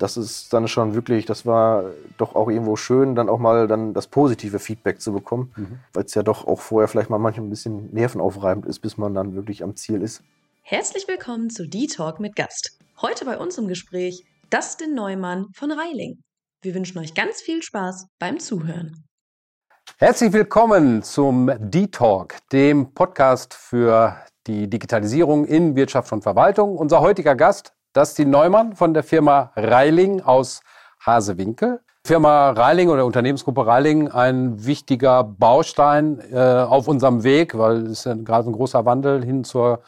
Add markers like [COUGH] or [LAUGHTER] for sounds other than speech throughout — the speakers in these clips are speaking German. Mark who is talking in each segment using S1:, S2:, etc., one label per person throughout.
S1: das ist dann schon wirklich, das war doch auch irgendwo schön, dann auch mal dann das positive Feedback zu bekommen, mhm. weil es ja doch auch vorher vielleicht mal manchmal ein bisschen nervenaufreibend ist, bis man dann wirklich am Ziel ist.
S2: Herzlich willkommen zu D-Talk mit Gast. Heute bei uns im Gespräch Dustin Neumann von Reiling. Wir wünschen euch ganz viel Spaß beim Zuhören.
S3: Herzlich willkommen zum D-Talk, dem Podcast für die Digitalisierung in Wirtschaft und Verwaltung. Unser heutiger Gast das ist die Neumann von der Firma Reiling aus Hasewinkel. Firma Reiling oder Unternehmensgruppe Reiling ein wichtiger Baustein äh, auf unserem Weg, weil es ist ja gerade ein großer Wandel hin zur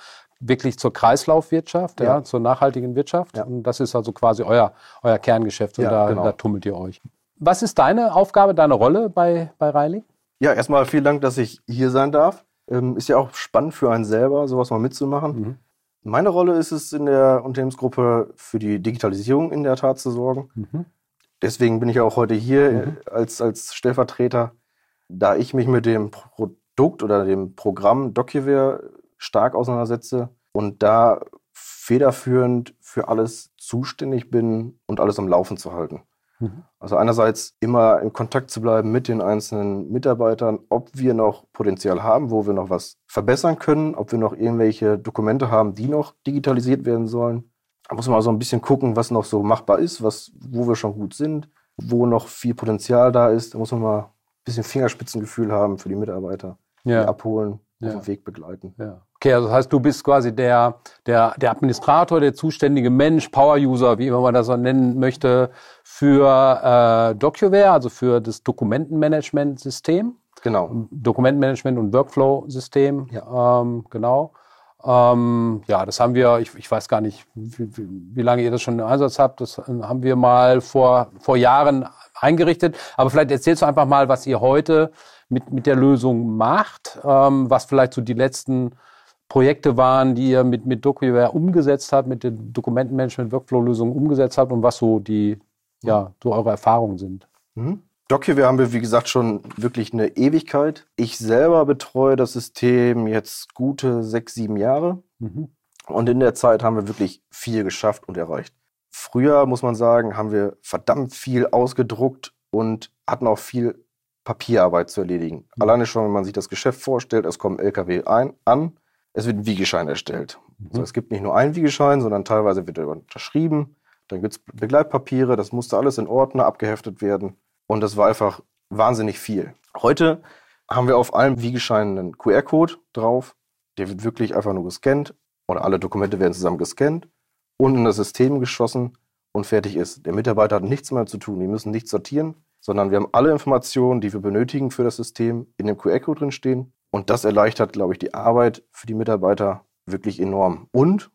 S3: wirklich zur Kreislaufwirtschaft, ja. ja zur nachhaltigen Wirtschaft. Ja. Und das ist also quasi euer, euer Kerngeschäft und ja, da, genau. da tummelt ihr euch. Was ist deine Aufgabe, deine Rolle bei, bei Reiling?
S1: Ja, erstmal vielen Dank, dass ich hier sein darf. Ähm, ist ja auch spannend für einen selber, sowas mal mitzumachen. Mhm. Meine Rolle ist es in der Unternehmensgruppe für die Digitalisierung in der Tat zu sorgen. Mhm. Deswegen bin ich auch heute hier mhm. als, als Stellvertreter, da ich mich mit dem Produkt oder dem Programm DocuWare stark auseinandersetze und da federführend für alles zuständig bin und alles am Laufen zu halten. Mhm. Also einerseits immer in Kontakt zu bleiben mit den einzelnen Mitarbeitern, ob wir noch Potenzial haben, wo wir noch was verbessern können, ob wir noch irgendwelche Dokumente haben, die noch digitalisiert werden sollen. Da muss man also ein bisschen gucken, was noch so machbar ist, was, wo wir schon gut sind, wo noch viel Potenzial da ist. Da muss man mal ein bisschen Fingerspitzengefühl haben für die Mitarbeiter, ja. die abholen, ja. auf dem Weg begleiten.
S3: Ja. Okay, also das heißt, du bist quasi der, der, der Administrator, der zuständige Mensch, Power-User, wie immer man das so nennen möchte, für äh, DocuWare, also für das Dokumentenmanagement-System.
S1: Genau.
S3: Dokumentenmanagement und Workflow-System. Ja. Ähm, genau. Ähm, ja, das haben wir, ich, ich weiß gar nicht, wie, wie, lange ihr das schon im Einsatz habt. Das haben wir mal vor, vor Jahren eingerichtet. Aber vielleicht erzählst du einfach mal, was ihr heute mit, mit der Lösung macht, ähm, was vielleicht so die letzten Projekte waren, die ihr mit, mit DocuWare umgesetzt habt, mit den Dokumentenmanagement-Workflow-Lösungen umgesetzt habt und was so die, ja, so eure Erfahrungen sind.
S1: Mhm. DocuWare haben wir, wie gesagt, schon wirklich eine Ewigkeit. Ich selber betreue das System jetzt gute sechs, sieben Jahre. Mhm. Und in der Zeit haben wir wirklich viel geschafft und erreicht. Früher, muss man sagen, haben wir verdammt viel ausgedruckt und hatten auch viel Papierarbeit zu erledigen. Mhm. Alleine schon, wenn man sich das Geschäft vorstellt, es kommen LKW ein, an, es wird ein Wiegeschein erstellt. Mhm. Also es gibt nicht nur einen Wiegeschein, sondern teilweise wird er unterschrieben. Dann gibt es Begleitpapiere, das musste alles in Ordner abgeheftet werden. Und das war einfach wahnsinnig viel. Heute haben wir auf allen Wiegescheinen einen QR-Code drauf. Der wird wirklich einfach nur gescannt oder alle Dokumente werden zusammen gescannt und in das System geschossen und fertig ist. Der Mitarbeiter hat nichts mehr zu tun. Die müssen nichts sortieren, sondern wir haben alle Informationen, die wir benötigen für das System, in dem QR-Code drin stehen. Und das erleichtert, glaube ich, die Arbeit für die Mitarbeiter wirklich enorm. Und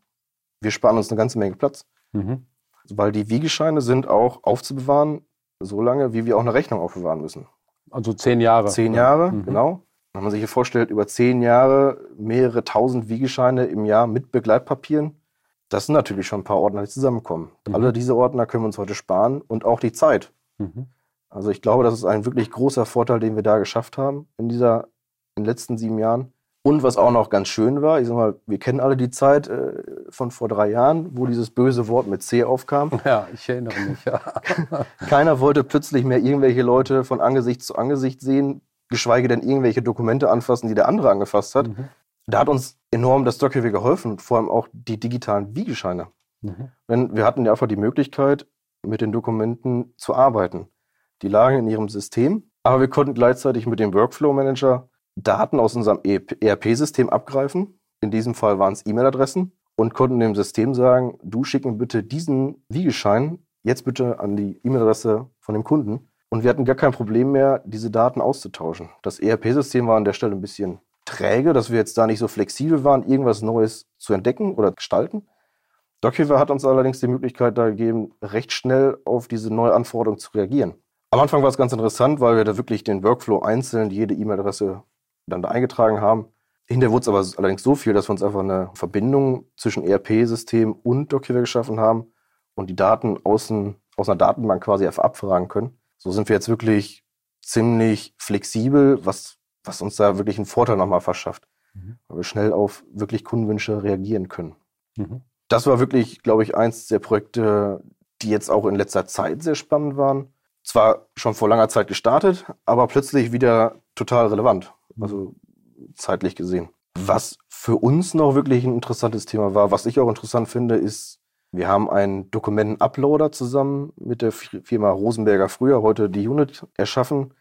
S1: wir sparen uns eine ganze Menge Platz. Mhm. Weil die Wiegescheine sind auch aufzubewahren, so lange, wie wir auch eine Rechnung aufbewahren müssen.
S3: Also zehn Jahre.
S1: Zehn Jahre, mhm. genau. Wenn man sich hier vorstellt, über zehn Jahre mehrere tausend Wiegescheine im Jahr mit Begleitpapieren, das sind natürlich schon ein paar Ordner, die zusammenkommen. Mhm. Alle diese Ordner können wir uns heute sparen und auch die Zeit. Mhm. Also ich glaube, das ist ein wirklich großer Vorteil, den wir da geschafft haben in dieser in den letzten sieben Jahren. Und was auch noch ganz schön war, ich sag mal, wir kennen alle die Zeit äh, von vor drei Jahren, wo dieses böse Wort mit C aufkam. [LAUGHS]
S3: Ja, ich erinnere mich. Ja. [LAUGHS]
S1: Keiner wollte plötzlich mehr irgendwelche Leute von Angesicht zu Angesicht sehen, geschweige denn irgendwelche Dokumente anfassen, die der andere angefasst hat. Mhm. Da hat uns enorm das DocWare geholfen, vor allem auch die digitalen Wiegescheine. Mhm. Denn wir hatten ja einfach die Möglichkeit, mit den Dokumenten zu arbeiten. Die lagen in ihrem System, aber wir konnten gleichzeitig mit dem Workflow Manager Daten aus unserem ERP-System abgreifen. In diesem Fall waren es E-Mail-Adressen und konnten dem System sagen, du schicken bitte diesen Wiegeschein jetzt bitte an die E-Mail-Adresse von dem Kunden. Und wir hatten gar kein Problem mehr, diese Daten auszutauschen. Das ERP-System war an der Stelle ein bisschen träge, dass wir jetzt da nicht so flexibel waren, irgendwas Neues zu entdecken oder gestalten. DocWare hat uns allerdings die Möglichkeit da gegeben, recht schnell auf diese neue Anforderung zu reagieren. Am Anfang war es ganz interessant, weil wir da wirklich den Workflow einzeln, jede E-Mail-Adresse dann da eingetragen haben. Hinterher wurde es aber allerdings so viel, dass wir uns einfach eine Verbindung zwischen ERP-System und DocWare geschaffen haben und die Daten außen, aus einer Datenbank quasi einfach abfragen können. So sind wir jetzt wirklich ziemlich flexibel, was, was uns da wirklich einen Vorteil nochmal verschafft, mhm. weil wir schnell auf wirklich Kundenwünsche reagieren können. Mhm. Das war wirklich, glaube ich, eins der Projekte, die jetzt auch in letzter Zeit sehr spannend waren. Zwar schon vor langer Zeit gestartet, aber plötzlich wieder total relevant. Also zeitlich gesehen. Was für uns noch wirklich ein interessantes Thema war, was ich auch interessant finde, ist, wir haben einen Dokumenten-Uploader zusammen mit der Firma Rosenberger früher, heute die Unit, erschaffen,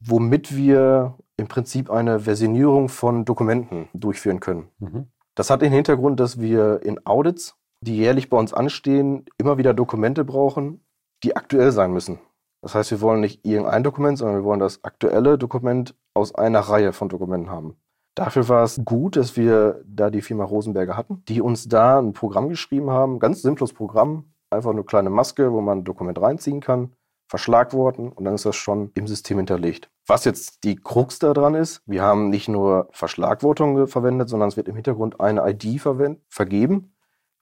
S1: womit wir im Prinzip eine Versionierung von Dokumenten durchführen können. Mhm. Das hat den Hintergrund, dass wir in Audits, die jährlich bei uns anstehen, immer wieder Dokumente brauchen, die aktuell sein müssen. Das heißt, wir wollen nicht irgendein Dokument, sondern wir wollen das aktuelle Dokument aus einer Reihe von Dokumenten haben. Dafür war es gut, dass wir da die Firma Rosenberger hatten, die uns da ein Programm geschrieben haben, ganz simples Programm, einfach eine kleine Maske, wo man ein Dokument reinziehen kann, Verschlagworten und dann ist das schon im System hinterlegt. Was jetzt die Krux daran ist, wir haben nicht nur Verschlagwortung verwendet, sondern es wird im Hintergrund eine ID vergeben.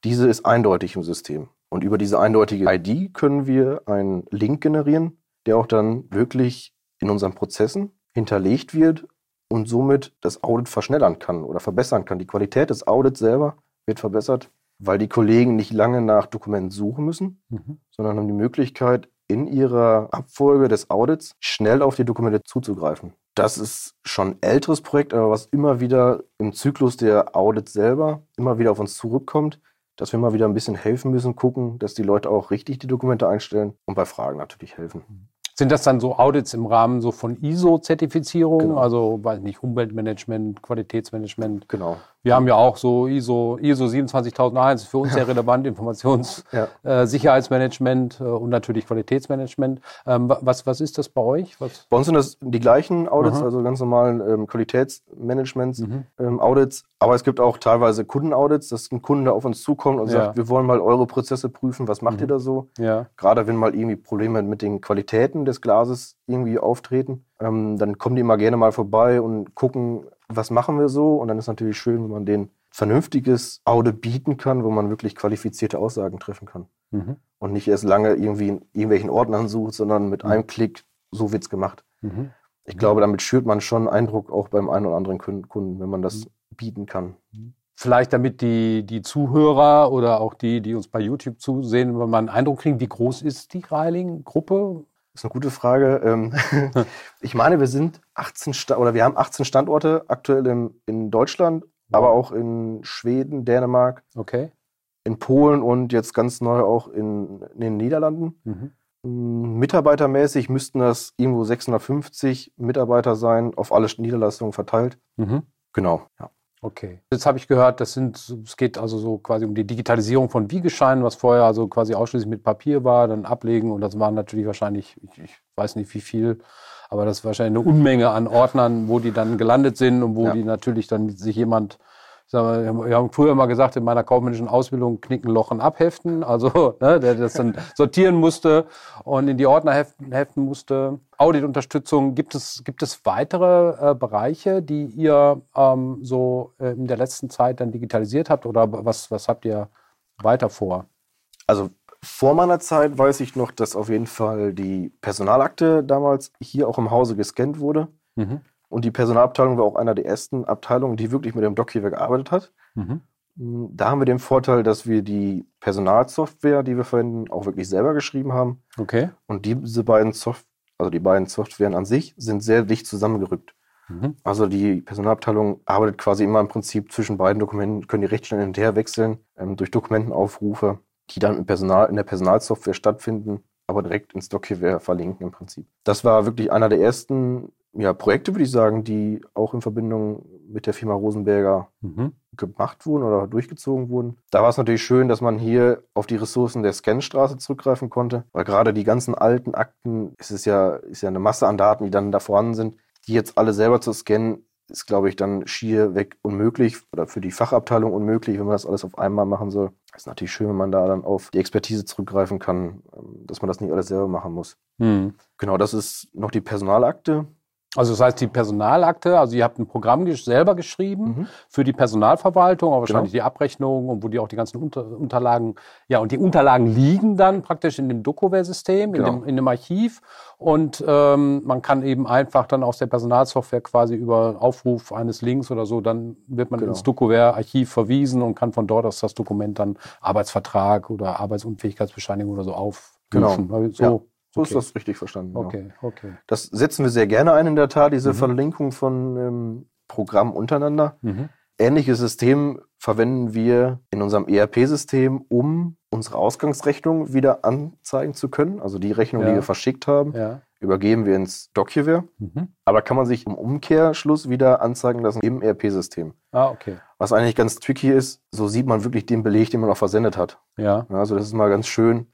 S1: Diese ist eindeutig im System. Und über diese eindeutige ID können wir einen Link generieren, der auch dann wirklich in unseren Prozessen hinterlegt wird und somit das Audit verschnellern kann oder verbessern kann. Die Qualität des Audits selber wird verbessert, weil die Kollegen nicht lange nach Dokumenten suchen müssen, mhm. sondern haben die Möglichkeit, in ihrer Abfolge des Audits schnell auf die Dokumente zuzugreifen. Das ist schon ein älteres Projekt, aber was immer wieder im Zyklus der Audits selber immer wieder auf uns zurückkommt, dass wir mal wieder ein bisschen helfen müssen, gucken, dass die Leute auch richtig die Dokumente einstellen und bei Fragen natürlich helfen.
S3: Sind das dann so Audits im Rahmen so von ISO-Zertifizierung, genau. also weiß nicht, Umweltmanagement, Qualitätsmanagement?
S1: Genau.
S3: Wir haben ja auch so ISO, ISO 27001, für uns sehr relevant, Informationssicherheitsmanagement [LAUGHS] ja. äh, und natürlich Qualitätsmanagement. Ähm, was, was ist das bei euch? Was?
S1: Bei uns sind das die gleichen Audits, Aha. also ganz normalen ähm, Qualitätsmanagements, mhm. ähm, Audits. Aber es gibt auch teilweise Kundenaudits, dass ein Kunde auf uns zukommt und ja. sagt, wir wollen mal eure Prozesse prüfen, was macht mhm. ihr da so?
S3: Ja.
S1: Gerade wenn mal irgendwie Probleme mit den Qualitäten des Glases irgendwie auftreten, ähm, dann kommen die mal gerne mal vorbei und gucken, was machen wir so. Und dann ist natürlich schön, wenn man denen vernünftiges Audit bieten kann, wo man wirklich qualifizierte Aussagen treffen kann. Mhm. Und nicht erst lange irgendwie in irgendwelchen Ordnern sucht, sondern mit mhm. einem Klick, so wird's gemacht. Mhm. Ich glaube, damit schürt man schon Eindruck auch beim einen oder anderen Kunden, wenn man das mhm. bieten kann.
S3: Vielleicht damit die, die Zuhörer oder auch die, die uns bei YouTube zusehen, wenn man einen Eindruck kriegen, wie groß ist die Reiling-Gruppe?
S1: Das ist eine gute Frage. Ähm, [LAUGHS] [LAUGHS] ich meine, wir sind 18 Sta oder wir haben 18 Standorte aktuell in, in Deutschland, wow. aber auch in Schweden, Dänemark,
S3: okay.
S1: in Polen und jetzt ganz neu auch in, in den Niederlanden. Mhm. Mm, mitarbeitermäßig müssten das irgendwo 650 Mitarbeiter sein, auf alle Niederlassungen verteilt. Mhm. Genau,
S3: ja. Okay. Jetzt habe ich gehört, das sind, es geht also so quasi um die Digitalisierung von Wiegescheinen, was vorher also quasi ausschließlich mit Papier war, dann ablegen und das waren natürlich wahrscheinlich, ich, ich weiß nicht wie viel, aber das ist wahrscheinlich eine Unmenge an Ordnern, wo die dann gelandet sind und wo ja. die natürlich dann sich jemand wir haben früher mal gesagt, in meiner kaufmännischen Ausbildung knicken, lochen, abheften, also [LAUGHS] ne, der das dann sortieren musste und in die Ordner heften, heften musste. Auditunterstützung, gibt es, gibt es weitere äh, Bereiche, die ihr ähm, so äh, in der letzten Zeit dann digitalisiert habt oder was, was habt ihr weiter vor?
S1: Also vor meiner Zeit weiß ich noch, dass auf jeden Fall die Personalakte damals hier auch im Hause gescannt wurde. Mhm. Und die Personalabteilung war auch einer der ersten Abteilungen, die wirklich mit dem DocKeeper gearbeitet hat. Mhm. Mm, da haben wir den Vorteil, dass wir die Personalsoftware, die wir verwenden, auch wirklich selber geschrieben haben.
S3: Okay.
S1: Und diese beiden Software, also die beiden Softwaren an sich, sind sehr dicht zusammengerückt. Mhm. Also die Personalabteilung arbeitet quasi immer im Prinzip zwischen beiden Dokumenten, können die recht schnell hinterher wechseln ähm, durch Dokumentenaufrufe, die dann im Personal, in der Personalsoftware stattfinden, aber direkt ins DocKeeper verlinken im Prinzip. Das war wirklich einer der ersten ja, Projekte, würde ich sagen, die auch in Verbindung mit der Firma Rosenberger mhm. gemacht wurden oder durchgezogen wurden. Da war es natürlich schön, dass man hier auf die Ressourcen der Scanstraße zurückgreifen konnte, weil gerade die ganzen alten Akten, es ist ja, ist ja eine Masse an Daten, die dann da vorhanden sind, die jetzt alle selber zu scannen, ist, glaube ich, dann schier weg unmöglich oder für die Fachabteilung unmöglich, wenn man das alles auf einmal machen soll. ist natürlich schön, wenn man da dann auf die Expertise zurückgreifen kann, ähm, dass man das nicht alles selber machen muss. Mhm. Genau, das ist noch die Personalakte
S3: Also das heißt, die Personalakte, also ihr habt ein Programm gesch selber geschrieben mhm. für die Personalverwaltung, aber wahrscheinlich genau. die Abrechnung und wo die auch die ganzen Unter Unterlagen, ja, und die Unterlagen liegen dann praktisch in dem Dokoware-System, genau. in, dem, in dem Archiv. Und ähm, man kann eben einfach dann aus der Personalsoftware quasi über Aufruf eines Links oder so, dann wird man genau. ins Dokoware-Archiv verwiesen und kann von dort aus das Dokument dann Arbeitsvertrag oder Arbeitsunfähigkeitsbescheinigung oder so aufrufen.
S1: Genau. So, ja. So okay. ist das richtig verstanden.
S3: Okay, ja. okay.
S1: Das setzen wir sehr gerne ein in der Tat, diese mhm. Verlinkung von ähm, Programmen untereinander. Mhm. Ähnliches System verwenden wir in unserem ERP-System, um unsere Ausgangsrechnung wieder anzeigen zu können. Also die Rechnung, ja. die wir verschickt haben, ja. übergeben wir ins Docuvare. Mhm. Aber kann man sich im Umkehrschluss wieder anzeigen lassen im ERP-System.
S3: Ah, okay.
S1: Was eigentlich ganz tricky ist, so sieht man wirklich den Beleg, den man auch versendet hat.
S3: Ja.
S1: Also das ist mal ganz schön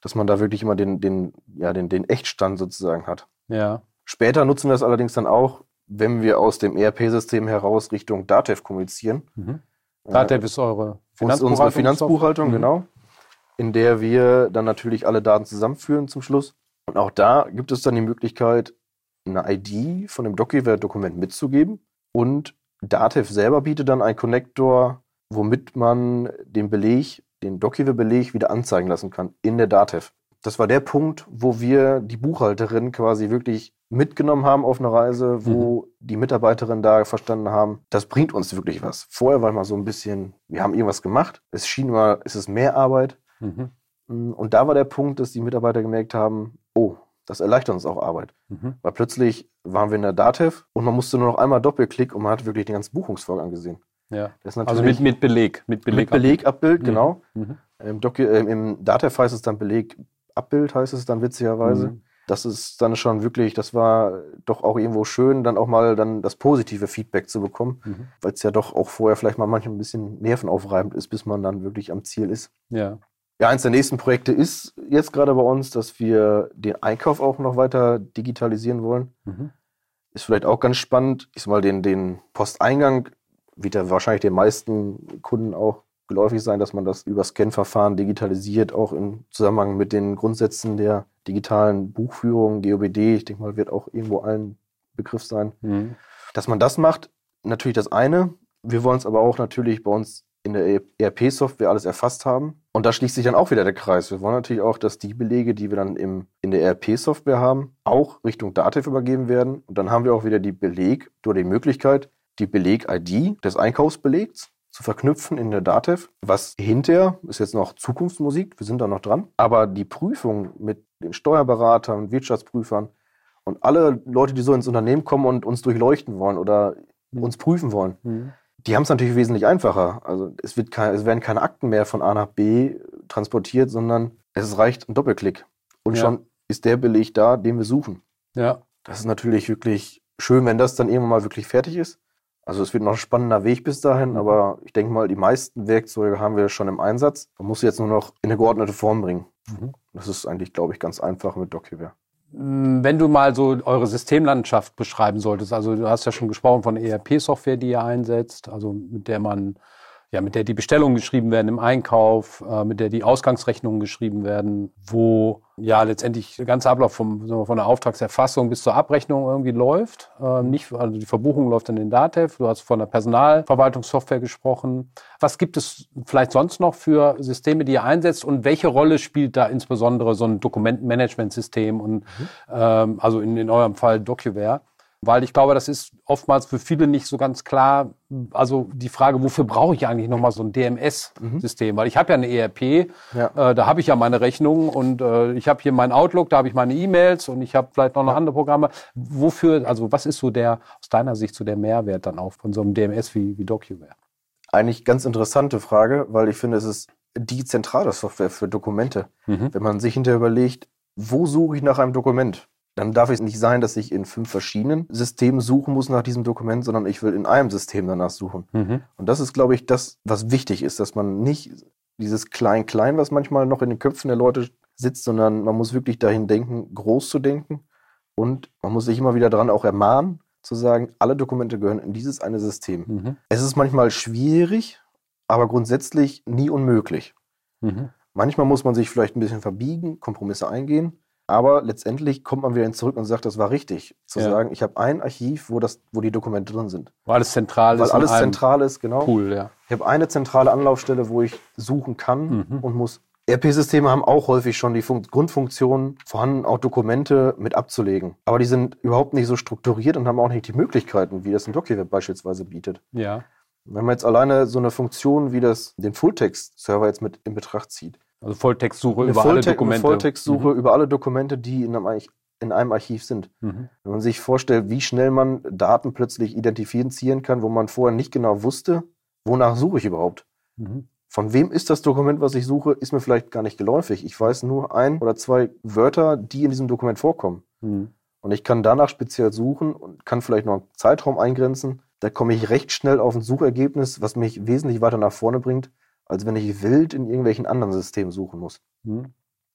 S1: dass man da wirklich immer den, den, ja, den, den Echtstand sozusagen hat.
S3: Ja.
S1: Später nutzen wir es allerdings dann auch, wenn wir aus dem ERP-System heraus Richtung Datev kommunizieren.
S3: Mhm. Datev ist eure
S1: Finanzbuchhaltung. Unsere Finanzbuchhaltung, mhm. genau. In der wir dann natürlich alle Daten zusammenführen zum Schluss. Und auch da gibt es dann die Möglichkeit, eine ID von dem DocuWare-Dokument mitzugeben. Und Datev selber bietet dann einen Connector, womit man den Beleg den Dokive-Beleg wieder anzeigen lassen kann in der Datev. Das war der Punkt, wo wir die Buchhalterin quasi wirklich mitgenommen haben auf eine Reise, wo mhm. die Mitarbeiterin da verstanden haben, das bringt uns wirklich was. Vorher war mal so ein bisschen, wir haben irgendwas gemacht, es schien mal, es ist mehr Arbeit. Mhm. Und da war der Punkt, dass die Mitarbeiter gemerkt haben, oh, das erleichtert uns auch Arbeit. Mhm. Weil plötzlich waren wir in der Datev und man musste nur noch einmal Doppelklick und man hat wirklich den ganzen Buchungsvorgang gesehen.
S3: Ja. also mit, mit Beleg.
S1: Mit, Beleg mit Belegabbild, mhm. genau. Mhm. Im, Docu äh, Im Datev heißt es dann Belegabbild, heißt es dann witzigerweise. Mhm. Das ist dann schon wirklich, das war doch auch irgendwo schön, dann auch mal dann das positive Feedback zu bekommen, mhm. weil es ja doch auch vorher vielleicht mal manchmal ein bisschen nervenaufreibend ist, bis man dann wirklich am Ziel ist.
S3: Ja.
S1: Ja, eins der nächsten Projekte ist jetzt gerade bei uns, dass wir den Einkauf auch noch weiter digitalisieren wollen. Mhm. Ist vielleicht auch ganz spannend. Ich sag mal, den, den Posteingang wird ja wahrscheinlich den meisten Kunden auch geläufig sein, dass man das über Scan-Verfahren digitalisiert, auch im Zusammenhang mit den Grundsätzen der digitalen Buchführung, GOBD, ich denke mal, wird auch irgendwo allen Begriff sein. Mhm. Dass man das macht, natürlich das eine. Wir wollen es aber auch natürlich bei uns in der ERP-Software alles erfasst haben. Und da schließt sich dann auch wieder der Kreis. Wir wollen natürlich auch, dass die Belege, die wir dann im, in der ERP-Software haben, auch Richtung Datev übergeben werden. Und dann haben wir auch wieder die Beleg oder die Möglichkeit, die Beleg-ID des Einkaufsbelegs zu verknüpfen in der Datev. Was hinterher ist jetzt noch Zukunftsmusik, wir sind da noch dran. Aber die Prüfung mit den Steuerberatern, Wirtschaftsprüfern und alle Leute, die so ins Unternehmen kommen und uns durchleuchten wollen oder mhm. uns prüfen wollen, mhm. die haben es natürlich wesentlich einfacher. Also es, wird kein, es werden keine Akten mehr von A nach B transportiert, sondern es reicht ein Doppelklick. Und ja. schon ist der Beleg da, den wir suchen.
S3: Ja.
S1: Das ist natürlich wirklich schön, wenn das dann irgendwann mal wirklich fertig ist. Also es wird noch ein spannender Weg bis dahin, mhm. aber ich denke mal, die meisten Werkzeuge haben wir schon im Einsatz. Man muss sie jetzt nur noch in eine geordnete Form bringen. Mhm. Das ist eigentlich, glaube ich, ganz einfach mit DocUware.
S3: Mm, wenn du mal so eure Systemlandschaft beschreiben solltest, also du hast ja schon gesprochen von ERP-Software, die ihr einsetzt, also mit der man ja, mit der die Bestellungen geschrieben werden im Einkauf, äh, mit der die Ausgangsrechnungen geschrieben werden, wo ja letztendlich der ganze Ablauf vom, von der Auftragserfassung bis zur Abrechnung irgendwie läuft. Äh, nicht, also die Verbuchung läuft dann in Datev. Du hast von der Personalverwaltungssoftware gesprochen. Was gibt es vielleicht sonst noch für Systeme, die ihr einsetzt und welche Rolle spielt da insbesondere so ein Dokumentenmanagementsystem und mhm. ähm, also in, in eurem Fall DocuWare? Weil ich glaube, das ist oftmals für viele nicht so ganz klar. Also die Frage, wofür brauche ich eigentlich nochmal so ein DMS-System? Mhm. Weil ich habe ja eine ERP, ja. Äh, da habe ich ja meine Rechnungen und äh, ich habe hier meinen Outlook, da habe ich meine E-Mails und ich habe vielleicht noch, noch andere Programme. Wofür, also was ist so der, aus deiner Sicht so der Mehrwert dann auch von so einem DMS wie, wie DocuWare?
S1: Eigentlich ganz interessante Frage, weil ich finde, es ist die zentrale Software für Dokumente. Mhm. Wenn man sich hinterher überlegt, wo suche ich nach einem Dokument? Dann darf es nicht sein, dass ich in fünf verschiedenen Systemen suchen muss nach diesem Dokument, sondern ich will in einem System danach suchen. Mhm. Und das ist, glaube ich, das, was wichtig ist, dass man nicht dieses Klein-Klein, was manchmal noch in den Köpfen der Leute sitzt, sondern man muss wirklich dahin denken, groß zu denken. Und man muss sich immer wieder daran auch ermahnen, zu sagen, alle Dokumente gehören in dieses eine System. Mhm. Es ist manchmal schwierig, aber grundsätzlich nie unmöglich. Mhm. Manchmal muss man sich vielleicht ein bisschen verbiegen, Kompromisse eingehen. Aber letztendlich kommt man wieder zurück und sagt, das war richtig. Zu
S3: Ja.
S1: sagen, ich habe ein Archiv, wo, das, wo die Dokumente drin sind.
S3: Weil alles zentral
S1: Weil
S3: ist. in
S1: alles zentral ist, genau.
S3: Pool, ja.
S1: Ich habe eine zentrale Anlaufstelle, wo ich suchen kann
S3: Mhm.
S1: und muss. ERP-Systeme haben auch häufig schon die Fun Grundfunktion vorhanden, auch Dokumente mit abzulegen. Aber die sind überhaupt nicht so strukturiert und haben auch nicht die Möglichkeiten, wie das ein DocuWeb beispielsweise bietet.
S3: Ja.
S1: Wenn man jetzt alleine so eine Funktion wie das, den Fulltext-Server jetzt mit in Betracht zieht.
S3: Also Volltextsuche
S1: Eine,
S3: über alle
S1: Volltext- eine
S3: Dokumente.
S1: Volltextsuche über alle Dokumente, die in einem, Arch- in einem Archiv sind.
S3: Mhm.
S1: Wenn man sich vorstellt, wie schnell man Daten plötzlich identifizieren kann, wo man vorher nicht genau wusste, wonach suche ich überhaupt.
S3: Mhm.
S1: Von wem ist das Dokument, was ich suche, ist mir vielleicht gar nicht geläufig. Ich weiß nur ein oder zwei Wörter, die in diesem Dokument vorkommen.
S3: Mhm.
S1: Und ich kann danach speziell suchen und kann vielleicht noch einen Zeitraum eingrenzen. Da komme ich recht schnell auf ein Suchergebnis, was mich wesentlich weiter nach vorne bringt, als wenn ich wild in irgendwelchen anderen Systemen suchen muss.
S3: Mhm.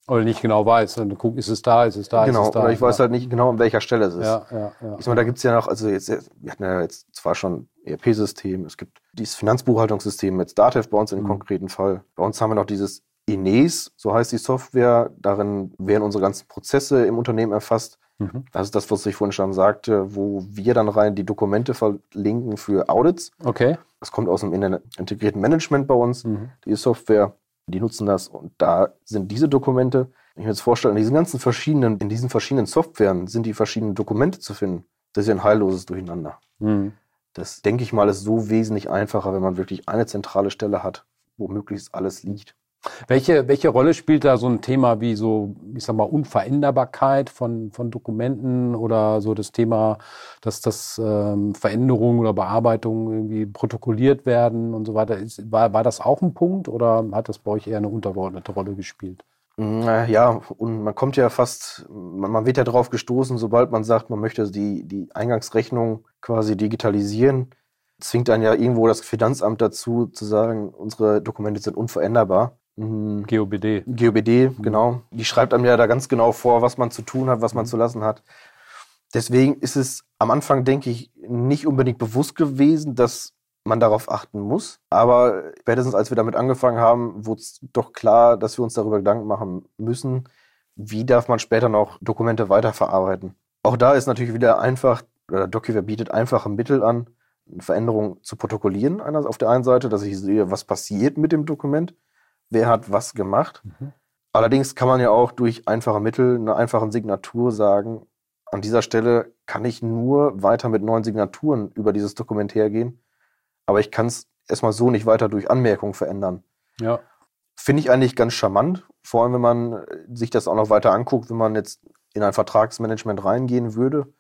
S3: Oder nicht genau weiß. Und guck, ist es da, ist es da,
S1: genau,
S3: ist es da.
S1: oder ich weiß halt nicht genau, an welcher Stelle es ist.
S3: Ja, ja, ja.
S1: Ich meine, da gibt's ja noch, also jetzt, wir hatten ja jetzt zwar schon ERP-System, es gibt dieses Finanzbuchhaltungssystem mit Datev bei uns dem
S3: Mhm.
S1: konkreten Fall. Bei uns haben wir noch dieses Ines, so heißt die Software. Darin werden unsere ganzen Prozesse im Unternehmen erfasst.
S3: Mhm.
S1: Das ist das, was ich vorhin schon sagte, wo wir dann rein die Dokumente verlinken für Audits.
S3: Okay.
S1: Das kommt aus dem in- integrierten Management bei uns,
S3: Mhm.
S1: die Software. Die nutzen das und da sind diese Dokumente, wenn ich mir jetzt vorstelle, in diesen ganzen verschiedenen, in diesen verschiedenen Softwaren sind die verschiedenen Dokumente zu finden. Das ist ja ein heilloses Durcheinander.
S3: Mhm.
S1: Das denke ich mal ist so wesentlich einfacher, wenn man wirklich eine zentrale Stelle hat, wo möglichst alles liegt.
S3: Welche, welche Rolle spielt da so ein Thema wie so, ich sag mal, Unveränderbarkeit von, von Dokumenten oder so das Thema, dass das ähm, Veränderungen oder Bearbeitungen irgendwie protokolliert werden und so weiter? Ist, war, war das auch ein Punkt oder hat das bei euch eher eine untergeordnete Rolle gespielt?
S1: Ja, und man kommt ja fast, man, man wird ja darauf gestoßen, sobald man sagt, man möchte die, die Eingangsrechnung quasi digitalisieren, zwingt einen ja irgendwo das Finanzamt dazu, zu sagen, unsere Dokumente sind unveränderbar. Mhm.
S3: GOBD.
S1: GOBD, genau. Die schreibt einem ja da ganz genau vor, was man zu tun hat, was man zu lassen hat. Deswegen ist es am Anfang, denke ich, nicht unbedingt bewusst gewesen, dass man darauf achten muss. Aber spätestens als wir damit angefangen haben, wurde es doch klar, dass wir uns darüber Gedanken machen müssen, wie darf man später noch Dokumente weiterverarbeiten. Auch da ist natürlich wieder einfach, oder DocuWare bietet einfache Mittel an, Veränderungen zu protokollieren. Auf der einen Seite, dass ich sehe, was passiert mit dem Dokument, wer hat was gemacht.
S3: Mhm.
S1: Allerdings kann man ja auch durch einfache Mittel, einer einfachen Signatur sagen, an dieser Stelle kann ich nur weiter mit neuen Signaturen über dieses Dokument hergehen, aber ich kann es erstmal so nicht weiter durch Anmerkungen verändern.
S3: Ja.
S1: Finde ich eigentlich ganz charmant, vor allem wenn man äh, sich das auch noch weiter anguckt, wenn man jetzt in ein Vertragsmanagement reingehen würde.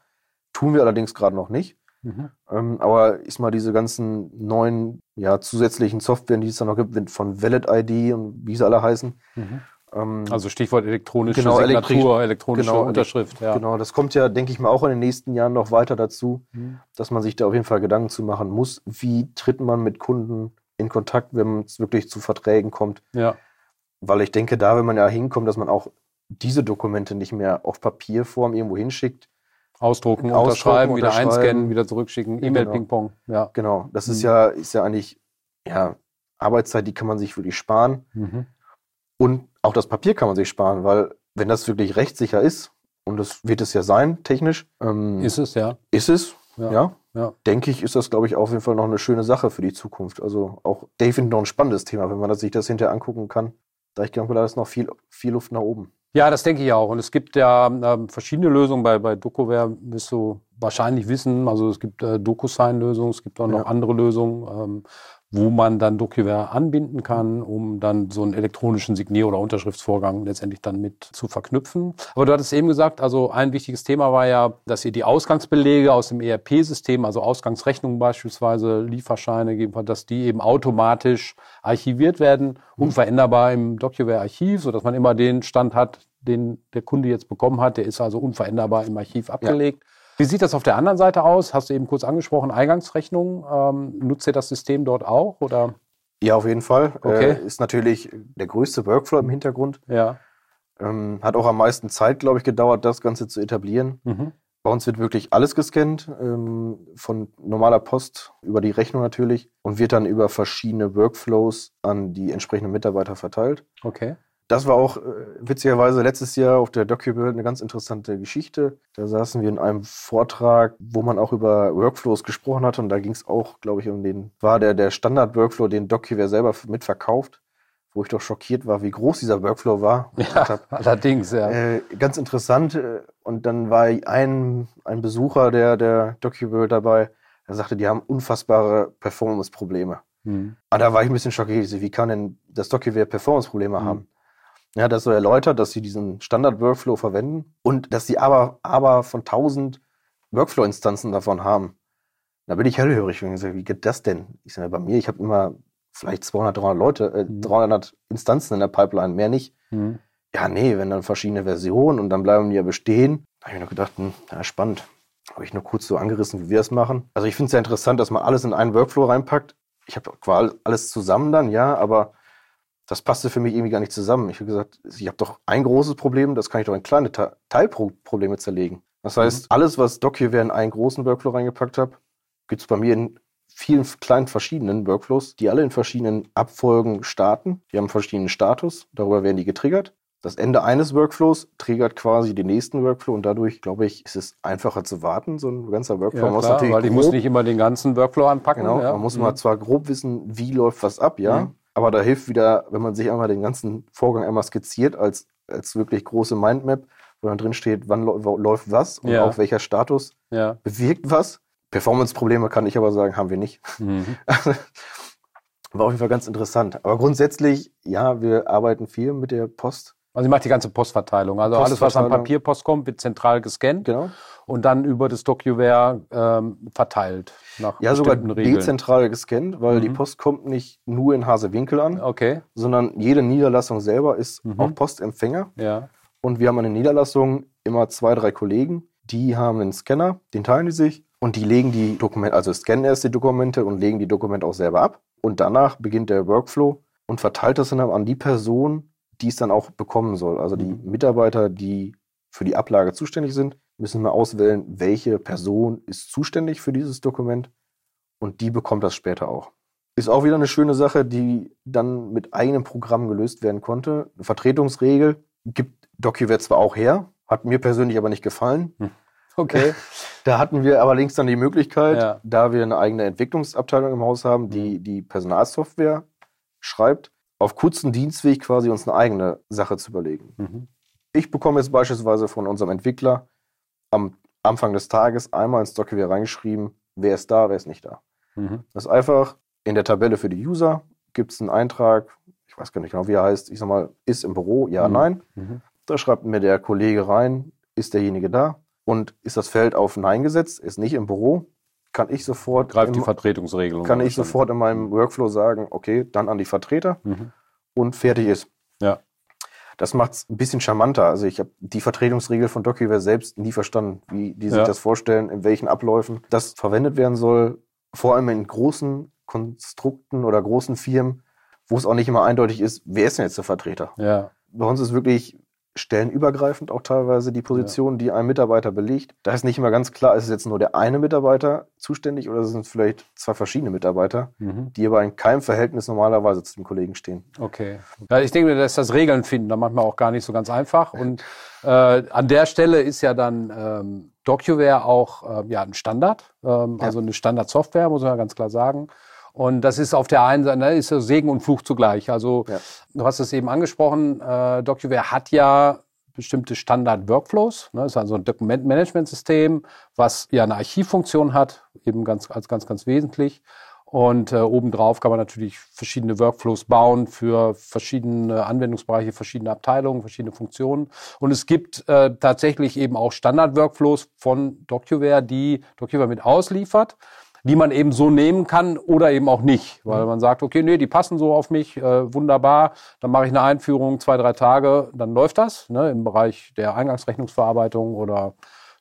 S1: Tun wir allerdings gerade noch nicht.
S3: Mhm.
S1: Ähm, aber ist mal diese ganzen neuen, ja, zusätzlichen Softwaren, die es da noch gibt, von Valid ID und wie sie alle heißen.
S3: Mhm.
S1: Ähm,
S3: Also Stichwort elektronische
S1: Genau,
S3: Signatur, elektronische
S1: genau,
S3: Unterschrift. Ja.
S1: Genau, das kommt ja, denke ich mal, auch in den nächsten Jahren noch weiter dazu,
S3: Mhm.
S1: dass man sich da auf jeden Fall Gedanken zu machen muss. Wie tritt man mit Kunden in Kontakt, wenn es wirklich zu Verträgen kommt?
S3: ja.
S1: Weil ich denke, da will man ja hinkommen, dass man auch diese Dokumente nicht mehr auf Papierform irgendwo hinschickt.
S3: Ausdrucken,
S1: Ausdrucken,
S3: unterschreiben, wieder
S1: unterschreiben.
S3: einscannen, wieder zurückschicken, E-Mail,
S1: Genau.
S3: Ping-Pong. Ja.
S1: Genau, das ist
S3: Mhm.
S1: ja, ist ja eigentlich, ja, Arbeitszeit, die kann man sich wirklich sparen.
S3: Mhm.
S1: Und auch das Papier kann man sich sparen, weil wenn das wirklich rechtssicher ist, und das wird es ja sein, technisch, ähm,
S3: Ist es, ja.
S1: ist es,
S3: Ja.
S1: ja,
S3: Ja.
S1: denke ich, ist das, glaube ich, auf jeden Fall noch eine schöne Sache für die Zukunft. Also auch, finde noch ein spannendes Thema, wenn man das, sich das hinterher angucken kann. Da ich glaube, da ist noch viel, viel Luft nach oben.
S3: Ja, das denke ich auch. Und es gibt ja ähm, verschiedene Lösungen. Bei, bei DocuWare wirst du wahrscheinlich wissen, also es gibt äh, DocuSign-Lösungen, es gibt auch noch
S1: Ja.
S3: andere Lösungen, ähm, wo man dann DocuWare anbinden kann, um dann so einen elektronischen Signier- oder Unterschriftsvorgang letztendlich dann mit zu verknüpfen. Aber du hattest eben gesagt, also ein wichtiges Thema war ja, dass ihr die Ausgangsbelege aus dem ERP-System, also Ausgangsrechnungen beispielsweise, Lieferscheine, dass die eben automatisch archiviert werden, unveränderbar im DocuWare-Archiv, sodass man immer den Stand hat, den der Kunde jetzt bekommen hat. Der ist also unveränderbar im Archiv abgelegt. Wie sieht das auf der anderen Seite aus? Hast du eben kurz angesprochen, Eingangsrechnung. Ähm, nutzt ihr das System dort auch? Oder?
S1: Ja, auf jeden Fall.
S3: Okay.
S1: Äh, ist natürlich der größte Workflow im Hintergrund.
S3: Ja.
S1: Ähm, hat auch am meisten Zeit, glaube ich, gedauert, das Ganze zu etablieren.
S3: Mhm.
S1: Bei uns wird wirklich alles gescannt, ähm, von normaler Post über die Rechnung natürlich und wird dann über verschiedene Workflows an die entsprechenden Mitarbeiter verteilt.
S3: Okay.
S1: Das war auch äh, witzigerweise letztes Jahr auf der DocuWorld eine ganz interessante Geschichte. Da saßen wir in einem Vortrag, wo man auch über Workflows gesprochen hat und da ging es auch, glaube ich, um den, war der, der Standard-Workflow, den DocuWare selber mitverkauft, wo ich doch schockiert war, wie groß dieser Workflow war.
S3: Ja, hab, allerdings, ja.
S1: Äh, ganz interessant. Äh, und dann war ein, ein Besucher der, der DocuWorld dabei, der sagte, die haben unfassbare Performance-Probleme. Mhm. Und da war ich ein bisschen schockiert. Wie kann denn das DocuWare Performance-Probleme mhm. haben? Er hat das so erläutert, dass sie diesen Standard-Workflow verwenden und dass sie aber, aber von 1000 Workflow-Instanzen davon haben. Da bin ich hellhörig und gesagt, wie geht das denn? Ich sage, bei mir, ich habe immer vielleicht 200, 300 Leute, äh, 300 mhm. Instanzen in der Pipeline, mehr nicht. Mhm. Ja, nee, wenn dann verschiedene Versionen und dann bleiben die ja bestehen. Da habe ich noch gedacht, hm, ja, spannend. Habe ich nur kurz so angerissen, wie wir es machen. Also ich finde es ja interessant, dass man alles in einen Workflow reinpackt. Ich habe quasi alles zusammen dann, ja, aber das passte für mich irgendwie gar nicht zusammen. Ich habe gesagt, ich habe doch ein großes Problem, das kann ich doch in kleine Teilprobleme zerlegen. Das heißt, mhm. alles, was Doc hier in einen großen Workflow reingepackt habe, gibt es bei mir in vielen kleinen verschiedenen Workflows, die alle in verschiedenen Abfolgen starten. Die haben verschiedenen Status, darüber werden die getriggert. Das Ende eines Workflows triggert quasi den nächsten Workflow und dadurch, glaube ich, ist es einfacher zu warten. So ein ganzer Workflow
S3: ja, muss natürlich. Weil ich muss nicht immer den ganzen Workflow anpacken.
S1: Genau,
S3: ja.
S1: man muss mhm. mal zwar grob wissen, wie läuft was ab, ja. Mhm. Aber da hilft wieder, wenn man sich einmal den ganzen Vorgang einmal skizziert, als, als wirklich große Mindmap, wo dann drin steht, wann läuft was und ja. auch welcher Status ja. bewirkt was. Performance-Probleme kann ich aber sagen, haben wir nicht. Mhm. [LAUGHS] War auf jeden Fall ganz interessant. Aber grundsätzlich, ja, wir arbeiten viel mit der Post.
S3: Also sie macht die ganze Postverteilung. Also alles, was an Papierpost kommt, wird zentral gescannt. Genau und dann über das DocuWare ähm, verteilt.
S1: Nach ja, sogar Regeln. dezentral gescannt, weil mhm. die Post kommt nicht nur in Hasewinkel an,
S3: okay.
S1: sondern jede Niederlassung selber ist mhm. auch Postempfänger.
S3: Ja.
S1: Und wir haben eine Niederlassung immer zwei, drei Kollegen, die haben einen Scanner, den teilen die sich und die legen die Dokumente, also scannen erst die Dokumente und legen die Dokumente auch selber ab. Und danach beginnt der Workflow und verteilt das dann an die Person, die es dann auch bekommen soll. Also die mhm. Mitarbeiter, die für die Ablage zuständig sind, müssen wir auswählen, welche Person ist zuständig für dieses Dokument und die bekommt das später auch. Ist auch wieder eine schöne Sache, die dann mit eigenem Programm gelöst werden konnte. Eine Vertretungsregel gibt DocuWare zwar auch her, hat mir persönlich aber nicht gefallen. Hm.
S3: Okay. [LAUGHS]
S1: Da hatten wir allerdings dann die Möglichkeit, ja. da wir eine eigene Entwicklungsabteilung im Haus haben, die hm. die Personalsoftware schreibt, auf kurzen Dienstweg quasi uns eine eigene Sache zu überlegen. Mhm. Ich bekomme jetzt beispielsweise von unserem Entwickler am Anfang des Tages einmal ins Document reingeschrieben, wer ist da, wer ist nicht da. Mhm. Das ist einfach in der Tabelle für die User gibt es einen Eintrag, ich weiß gar nicht genau, wie er heißt, ich sag mal, ist im Büro, ja, mhm. nein. Mhm. Da schreibt mir der Kollege rein, ist derjenige da und ist das Feld auf Nein gesetzt, ist nicht im Büro, kann ich sofort.
S3: Greift die Vertretungsregelung.
S1: Kann ich sofort in meinem Workflow sagen, okay, dann an die Vertreter mhm. und fertig ist.
S3: Ja.
S1: Das macht es ein bisschen charmanter. Also ich habe die Vertretungsregel von DocuWare selbst nie verstanden, wie die sich ja. das vorstellen, in welchen Abläufen das verwendet werden soll. Vor allem in großen Konstrukten oder großen Firmen, wo es auch nicht immer eindeutig ist, wer ist denn jetzt der Vertreter?
S3: Ja.
S1: Bei uns ist wirklich stellenübergreifend auch teilweise die Position, ja. die ein Mitarbeiter belegt. Da ist nicht immer ganz klar, ist es jetzt nur der eine Mitarbeiter zuständig oder sind es vielleicht zwei verschiedene Mitarbeiter, mhm. die aber in keinem Verhältnis normalerweise zu dem Kollegen stehen.
S3: Okay. Ja, ich denke, dass das Regeln finden da manchmal auch gar nicht so ganz einfach. Und äh, an der Stelle ist ja dann ähm, DocuWare auch äh, ja, ein Standard, ähm, ja. also eine Standardsoftware, muss man ja ganz klar sagen. Und das ist auf der einen Seite, ne, ist so Segen und Fluch zugleich. Also ja. du hast es eben angesprochen, äh, DocuWare hat ja bestimmte Standard-Workflows. Ne, ist also ein Dokumentmanagementsystem, was ja eine Archivfunktion hat, eben ganz, als ganz, ganz wesentlich. Und äh, obendrauf kann man natürlich verschiedene Workflows bauen für verschiedene Anwendungsbereiche, verschiedene Abteilungen, verschiedene Funktionen. Und es gibt äh, tatsächlich eben auch Standard-Workflows von DocuWare, die DocuWare mit ausliefert die man eben so nehmen kann oder eben auch nicht, weil mhm. man sagt, okay, nee, die passen so auf mich, äh, wunderbar, dann mache ich eine Einführung, zwei, drei Tage, dann läuft das ne, im Bereich der Eingangsrechnungsverarbeitung oder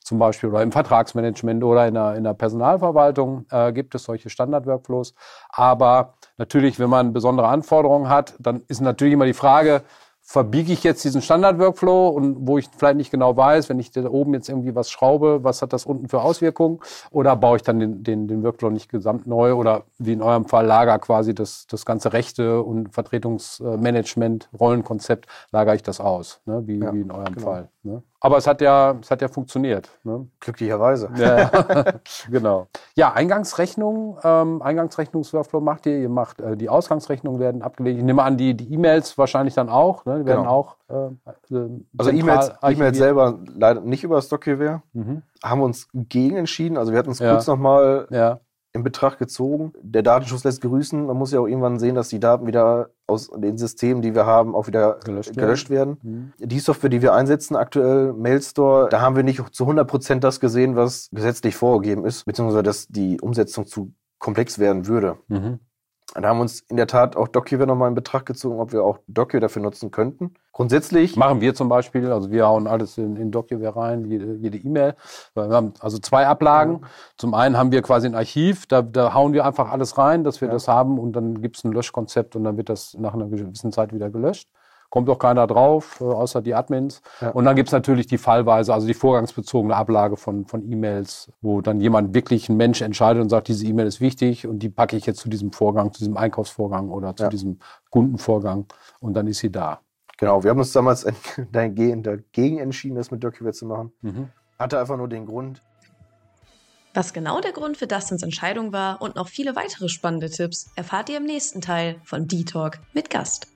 S3: zum Beispiel oder im Vertragsmanagement oder in der, in der Personalverwaltung äh, gibt es solche Standard-Workflows. Aber natürlich, wenn man besondere Anforderungen hat, dann ist natürlich immer die Frage, verbiege ich jetzt diesen Standard-Workflow und wo ich vielleicht nicht genau weiß, wenn ich da oben jetzt irgendwie was schraube, was hat das unten für Auswirkungen? Oder baue ich dann den, den, den Workflow nicht gesamt neu oder wie in eurem Fall lager quasi das, das ganze Rechte und Vertretungsmanagement, Rollenkonzept, lagere ich das aus, ne? wie, ja, wie in eurem genau. Fall. Ne? Aber es hat ja, es hat ja funktioniert. Ne?
S1: Glücklicherweise.
S3: Ja, [LAUGHS] genau. Ja, Eingangsrechnung, ähm, Eingangsrechnungsworkflow macht ihr. Ihr macht äh, die Ausgangsrechnungen werden abgelegt. Ich nehme an, die E-Mails wahrscheinlich dann auch. Ne? Die werden genau. auch.
S1: Äh, äh also E-Mails, E-Mails selber leider nicht über Stockgewehr. Mhm. Haben wir uns gegen entschieden. Also wir hatten uns ja. kurz nochmal ja in Betracht gezogen. Der Datenschutz lässt grüßen. Man muss ja auch irgendwann sehen, dass die Daten wieder aus den Systemen, die wir haben, auch wieder gelöscht, gelöscht werden. werden. Mhm. Die Software, die wir einsetzen aktuell, Mailstore, da haben wir nicht zu 100 Prozent das gesehen, was gesetzlich vorgegeben ist, beziehungsweise dass die Umsetzung zu komplex werden würde. Mhm. Da haben wir uns in der Tat auch DocUware nochmal in Betracht gezogen, ob wir auch DocUware dafür nutzen könnten. Grundsätzlich.
S3: Machen wir zum Beispiel, also wir hauen alles in, in DocUware rein, jede E-Mail. wir haben also zwei Ablagen. Ja. Zum einen haben wir quasi ein Archiv, da, da hauen wir einfach alles rein, dass wir ja. das haben und dann gibt es ein Löschkonzept und dann wird das nach einer gewissen Zeit wieder gelöscht kommt doch keiner drauf, äh, außer die Admins. Ja. Und dann gibt's natürlich die Fallweise, also die vorgangsbezogene Ablage von, von E-Mails, wo dann jemand wirklich, ein Mensch entscheidet und sagt, diese E-Mail ist wichtig und die packe ich jetzt zu diesem Vorgang, zu diesem Einkaufsvorgang oder zu ja. diesem Kundenvorgang und dann ist sie da.
S1: Genau, wir haben uns damals [LAUGHS] dagegen entschieden, das mit DocUware zu machen. Mhm. Hatte einfach nur den Grund,
S2: was genau der Grund für Dustins Entscheidung war und noch viele weitere spannende Tipps erfahrt ihr im nächsten Teil von D-Talk mit Gast.